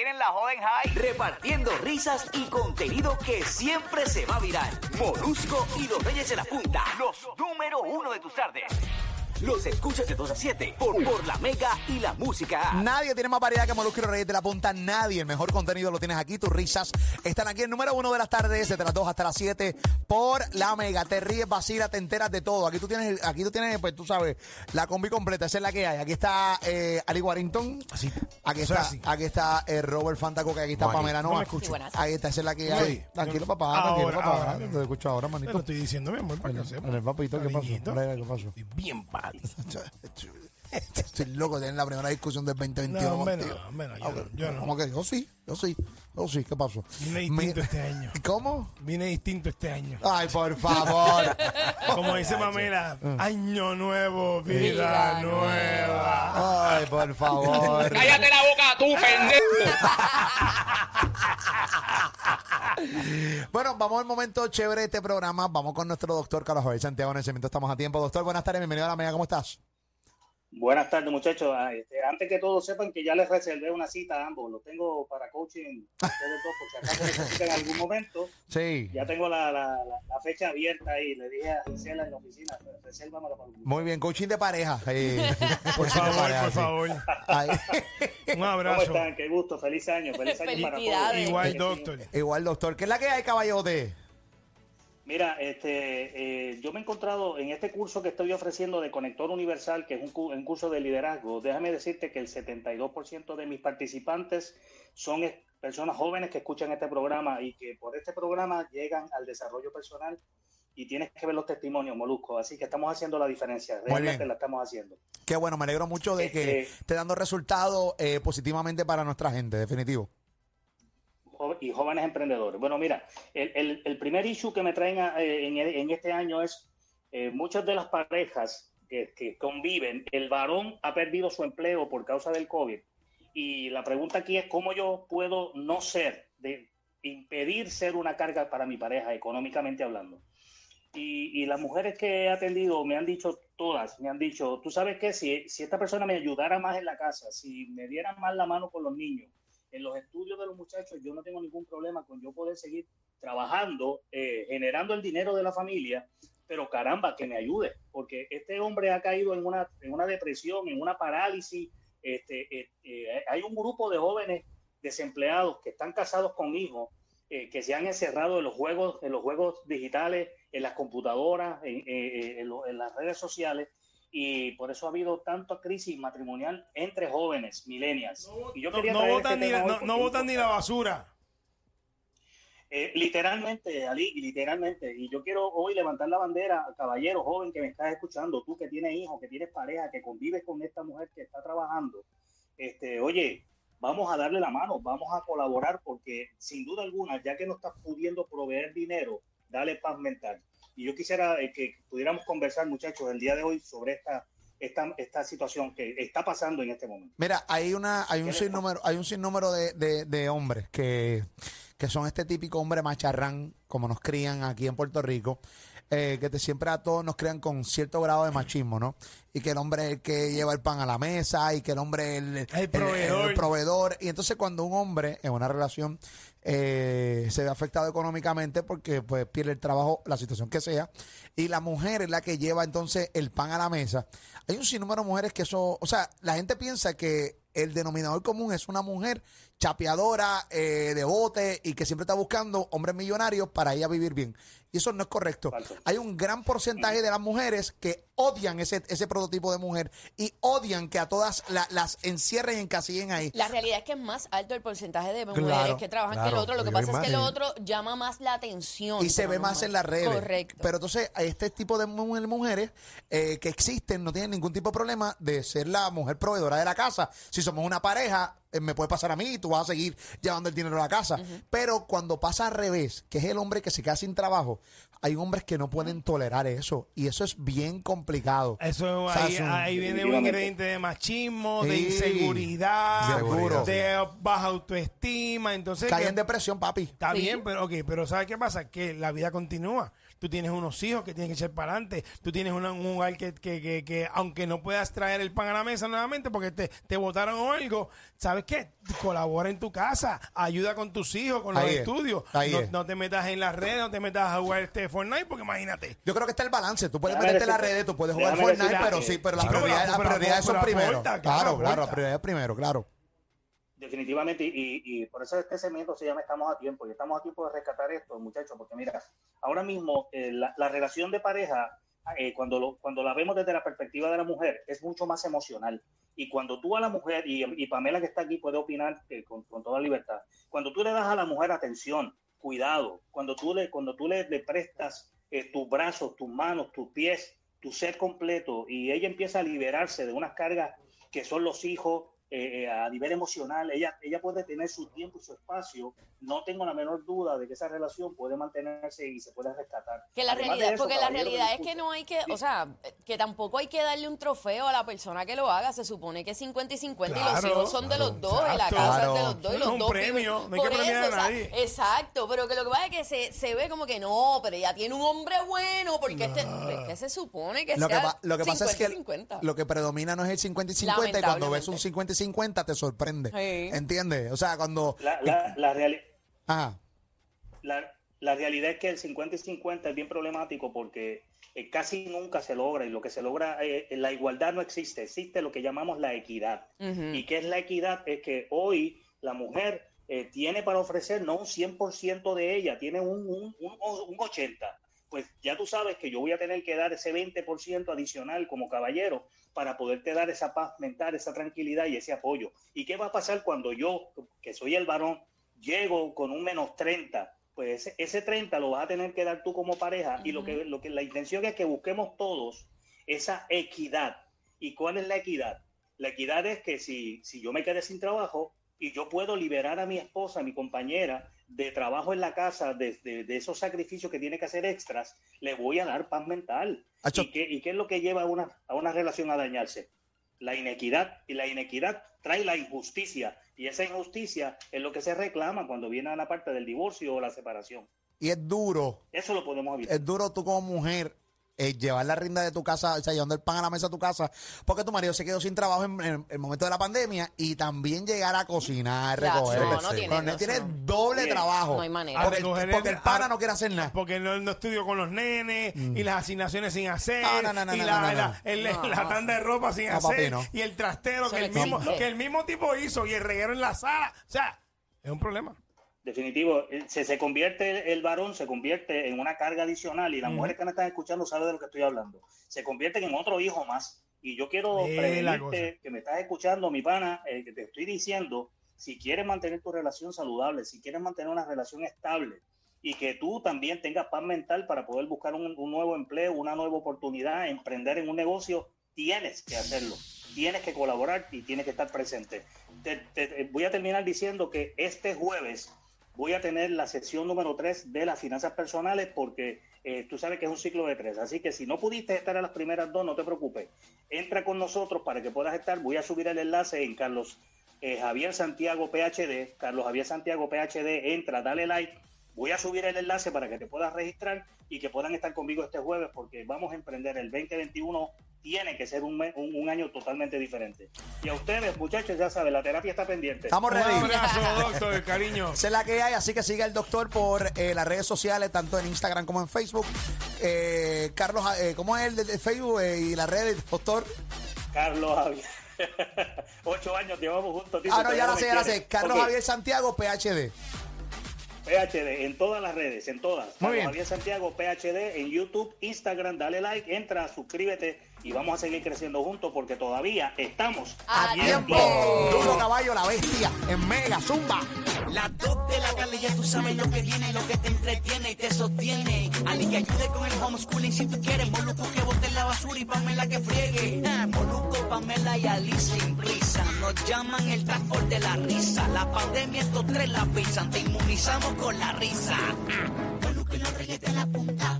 tienen la joda en high. Repartiendo risas y contenido que siempre se va a viral. Molusco y los Reyes de la Punta. Los número uno de tus tardes. Los escuchas de 2 a 7 por, por la Mega y la Música. Nadie tiene más variedad que Molusco y los Reyes de la Punta. Nadie. El mejor contenido lo tienes aquí. Tus risas están aquí el número uno de las tardes, desde las 2 hasta las 7 por la Mega. Te ríes, vacilas, te enteras de todo. Aquí tú tienes, aquí tú tienes, pues tú sabes, la combi completa. Esa es la que hay. Aquí está eh, Ali Warrington. Así. Aquí está, así. aquí está eh, Robert Fantaco, que aquí está aquí. Pamela No Noa. Ahí está, esa es la que Sí. hay. Tranquilo, papá, tranquilo, ahora, papá. ahora. Te escucho ahora, Te lo manito. estoy diciendo, mi amor, para que En sepa. el papito, ¿qué pasó? Bien padre. Estoy loco de tener la primera discusión del 2021 No, hombre, no, contigo. hombre, no, yo no, yo no. ¿Cómo que? Yo sí, yo sí, yo sí. ¿Qué pasó? Vine distinto Mi- este año. ¿Cómo? Vine distinto este año. Ay, por favor. Como dice Mamela, Mm. año nuevo, vida, Vida nueva. Ay, por favor. Cállate la boca, tú, pendejo. Bueno, vamos al momento chévere de este programa. Vamos con nuestro doctor Carlos Javier Santiago Nacimiento. Estamos a tiempo. Doctor, buenas tardes. Bienvenido a la Mega. ¿Cómo estás? Buenas tardes, muchachos. Ah, este, antes que todos sepan que ya les reservé una cita a ambos. Lo tengo para coaching ustedes dos, por si acaso necesitan en algún momento. Sí. Ya tengo la, la, la- la fecha abierta ahí. Le dije a Gisela en la oficina, resérvamela para un Muy bien. Coaching de pareja. Eh, Por favor, pareja, por sí. favor. Ay. Un ¿Cómo abrazo. están? Qué gusto. Feliz año. Feliz año para todos. Igual, doctor. Igual, doctor. ¿Qué es la que hay, caballote? Mira, este, eh, yo me he encontrado en este curso que estoy ofreciendo de Conector Universal, que es un, cu- un curso de liderazgo. Déjame decirte que el 72% de mis participantes son personas jóvenes que escuchan este programa y que por este programa llegan al desarrollo personal y tienes que ver los testimonios, Molusco. Así que estamos haciendo la diferencia. Realmente la estamos haciendo. Qué bueno, me alegro mucho de que Este- esté dando resultados eh, positivamente para nuestra gente, definitivo. Y jóvenes emprendedores. Bueno, mira, el, el- el primer issue que me traen a- eh, en, en este año es eh, muchas de las parejas que, que conviven, el varón ha perdido su empleo por causa del COVID. Y la pregunta aquí es cómo yo puedo no ser, de impedir ser una carga para mi pareja, económicamente hablando. Y, y las mujeres que he atendido me han dicho todas, me han dicho, tú sabes que si, si esta persona me ayudara más en la casa, si me diera más la mano con los niños, en los estudios de los muchachos, yo no tengo ningún problema con yo poder seguir trabajando, eh, generando el dinero de la familia, pero caramba, que me ayude, porque este hombre ha caído en una, en una depresión, en una parálisis. Este, eh, eh, hay un grupo de jóvenes desempleados que están casados con hijos, que se han encerrado en los juegos, en los juegos digitales, en las computadoras, en, en en las redes sociales, y por eso ha habido tanta crisis matrimonial entre jóvenes, millennials. Y yo No, quería no botan este ni, no, no ni la basura. eh, literalmente, Ali, literalmente. Y yo quiero hoy levantar la bandera, caballero joven que me estás escuchando, tú que tienes hijos, que tienes pareja, que convives con esta mujer que está trabajando. Este, oye, vamos a darle la mano, vamos a colaborar porque sin duda alguna, ya que no estás pudiendo proveer dinero, dale paz mental. Y yo quisiera eh, que pudiéramos conversar, muchachos, el día de hoy sobre esta, esta, esta situación que está pasando en este momento. Mira, hay una, hay un ¿Qué le sinnúmero, hay un sinnúmero de, de, de hombres que, que son este típico hombre macharrán, como nos crían aquí en Puerto Rico, eh, que te, siempre a todos nos crean con cierto grado de machismo, ¿no? Y que el hombre es el que lleva el pan a la mesa y que el hombre es el, El proveedor. el proveedor. Y entonces cuando un hombre en una relación eh, se ve afectado económicamente porque pues pierde el trabajo, la situación que sea, y la mujer es la que lleva entonces el pan a la mesa. Hay un sinnúmero de mujeres que eso, o sea, la gente piensa que el denominador común es una mujer chapeadora, eh, de bote y que siempre está buscando hombres millonarios para ella vivir bien. Y eso no es correcto. Falso. Hay un gran porcentaje de las mujeres que odian ese, ese prototipo de mujer y odian que a todas la- las encierren y encasillen ahí. La realidad es que es más alto el porcentaje de mujeres Claro, que trabajan que el otro. Lo que pasa es que el otro llama más la atención. Y se ve más en las redes. Correcto. Pero entonces, este tipo de mu- mujeres eh, que existen no tienen ningún tipo de problema de ser la mujer proveedora de la casa. Si somos una pareja, me puede pasar a mí y tú vas a seguir llevando el dinero a la casa. Pero cuando pasa al revés, que es el hombre que se queda sin trabajo, hay hombres que no pueden tolerar eso. Y eso es bien complicado. Eso O sea, ahí, son- ahí viene un ingrediente de machismo, de inseguridad, Seguro. de baja autoestima. Entonces, Cae que- en depresión, papi. está Sí. bien, pero ok, pero ¿sabes qué pasa? Que la vida continúa. tú tienes unos hijos que tienen que echar para adelante, tú tienes una- un hogar que, que, que, que aunque no puedas traer el pan a la mesa nuevamente porque te, te votaron o algo, ¿sabes qué? Colabora en tu casa, ayuda con tus hijos, con los Ahí es, estudios. ahí no, es. no te metas en las redes, no te metas a jugar este Fortnite porque imagínate. Yo creo que está el balance. Tú puedes Déjame meterte en las decirte- redes, tú puedes jugar déjame Fortnite, decirte pero sí, pero las Chico, pero prioridades, las aporta, prioridades son pero primero. claro, Claro, claro, las aporta. prioridades primero, claro. Definitivamente, y, y por eso este segmento se llama Estamos a tiempo, y estamos a tiempo de rescatar esto, muchachos, porque mira, ahora mismo eh, la, la relación de pareja, eh, cuando, lo- cuando la vemos desde la perspectiva de la mujer, es mucho más emocional. Y cuando tú a la mujer, y, y Pamela que está aquí puede opinar eh, con, con toda libertad, cuando tú le das a la mujer atención, cuidado, cuando tú le, cuando tú le, le prestas eh, tus brazos, tus manos, tus pies, tu ser completo, y ella empieza a liberarse de unas cargas que son los hijos, eh, a nivel emocional, ella, ella puede tener su tiempo y su espacio. No tengo la menor duda de que esa relación puede mantenerse y se puede rescatar. Que la Además realidad, eso, porque la realidad es que no hay que, o sea, que tampoco hay que darle un trofeo a la persona que lo haga. Se supone que es 50 y 50 y los hijos son de los dos y la exacto. casa es de los dos y No es los un dos. premio, no hay que premiar a o sea, nadie. exacto, pero que lo que pasa es que se, se ve como que no, pero ella tiene un hombre bueno porque este, es que se supone que Lo que, sea pa- lo que pasa es que 50. lo que predomina no es el 50 y 50 y cuando ves un Lamentablemente. 50 y 50 te sorprende. Sí. ¿Entiendes? O sea, cuando... La, la, la, reali- Ajá. la, la realidad es que el 50 y 50 es bien problemático porque eh, casi nunca se logra y lo que se logra, eh, la igualdad no existe, existe lo que llamamos la equidad. ¿Y qué es la equidad? Es que hoy la mujer eh, tiene para ofrecer no un 100% de ella, tiene un, un, un, un 80%. Pues ya tú sabes que yo voy a tener que dar ese 20% adicional como caballero para poderte dar esa paz mental, esa tranquilidad y ese apoyo. ¿Y qué va a pasar cuando yo, que soy el varón, llego con un menos 30? Pues ese, ese 30 lo vas a tener que dar tú como pareja y lo que, lo que la intención es que busquemos todos esa equidad. ¿Y cuál es la equidad? La equidad es que si, si yo me quedé sin trabajo y yo puedo liberar a mi esposa, a mi compañera, de trabajo en la casa, de, de- de esos sacrificios que tiene que hacer extras, le voy a dar paz mental. ¿Y qué, y qué es lo que lleva a una, a una relación a dañarse? La inequidad. Y la inequidad trae la injusticia. Y esa injusticia es lo que se reclama cuando viene a la parte del divorcio o la separación. Y es duro, Eso lo podemos evitar. es duro tú como mujer eh, llevar la rienda de tu casa, o sea, llevando el pan a la mesa de tu casa, porque tu marido se quedó sin trabajo en, en el momento de la pandemia y también llegar a cocinar, recoger. no, no tiene, Coronel no, tiene eso no. doble Bien. trabajo. No hay manera. Porque, el- A recoger porque el- el pana a- no quiere hacer nada. Porque no, no estudió con los nenes y las asignaciones sin hacer No, no, no, no, y no, la, no, no. la- el- No. la tanda de ropa sin No, hacer papi, no. y el trastero Eso que no el, mismo, existe. que el mismo tipo hizo y el reguero en la sala. O sea, es un problema. Definitivo, eh, se, se convierte el, varón, se convierte en una carga adicional y las Ujú. mujeres que me están escuchando saben de lo que estoy hablando. Se convierten en otro hijo más. Y yo quiero Eh, prevenirte que me estás escuchando, mi pana, eh, que te estoy diciendo, si quieres mantener tu relación saludable, si quieres mantener una relación estable y que tú también tengas paz mental para poder buscar un, un nuevo empleo, una nueva oportunidad, emprender en un negocio, tienes que hacerlo. Tienes que colaborar y tienes que estar presente. Te- te- voy a terminar diciendo que este jueves voy a tener la sección número 3 de las finanzas personales porque eh, tú sabes que es un ciclo de tres. Así que si no pudiste estar a las primeras dos, no te preocupes. Entra con nosotros para que puedas estar. Voy a subir el enlace en Carlos eh, Javier Santiago PhD. Carlos Javier Santiago PhD, entra, dale like. Voy a subir el enlace para que te puedas registrar y que puedan estar conmigo este jueves porque vamos a emprender el 2021. Tiene que ser un, me- un- un año totalmente diferente. Y a ustedes, muchachos, ya saben, la terapia está pendiente. Estamos Un ready. abrazo, doctor, cariño. Esa es la que hay, así que siga el doctor por eh, las redes sociales, tanto en Instagram como en Facebook. Eh, Carlos, eh, ¿cómo es el de, de Facebook eh, y las redes, doctor? Carlos Javier. Ocho años llevamos juntos. tío, Ah, no, ya la me sé, ya la quieres. sé. Carlos Javier Santiago, PhD. PhD, en todas las redes, en todas. Muy bien. Javier Santiago, PhD, en YouTube, Instagram, dale like, entra, suscríbete y vamos a seguir creciendo juntos porque todavía estamos A A tiempo. tiempo. Duro caballo, la bestia, en Mega, Zumba. Las dos de la tarde ya tú sabes lo que viene, lo que te entretiene y te sostiene. Alguien que ayude con el homeschooling si tú quieres. Moluco que bote la basura y Pamela que friegue. Ah, Moluco, Pamela y Alice sin prisa. Nos llaman el transport de la risa. La pandemia estos tres la pisan. Te inmunizamos con la risa. Ah, Moluco y los reyes la punta.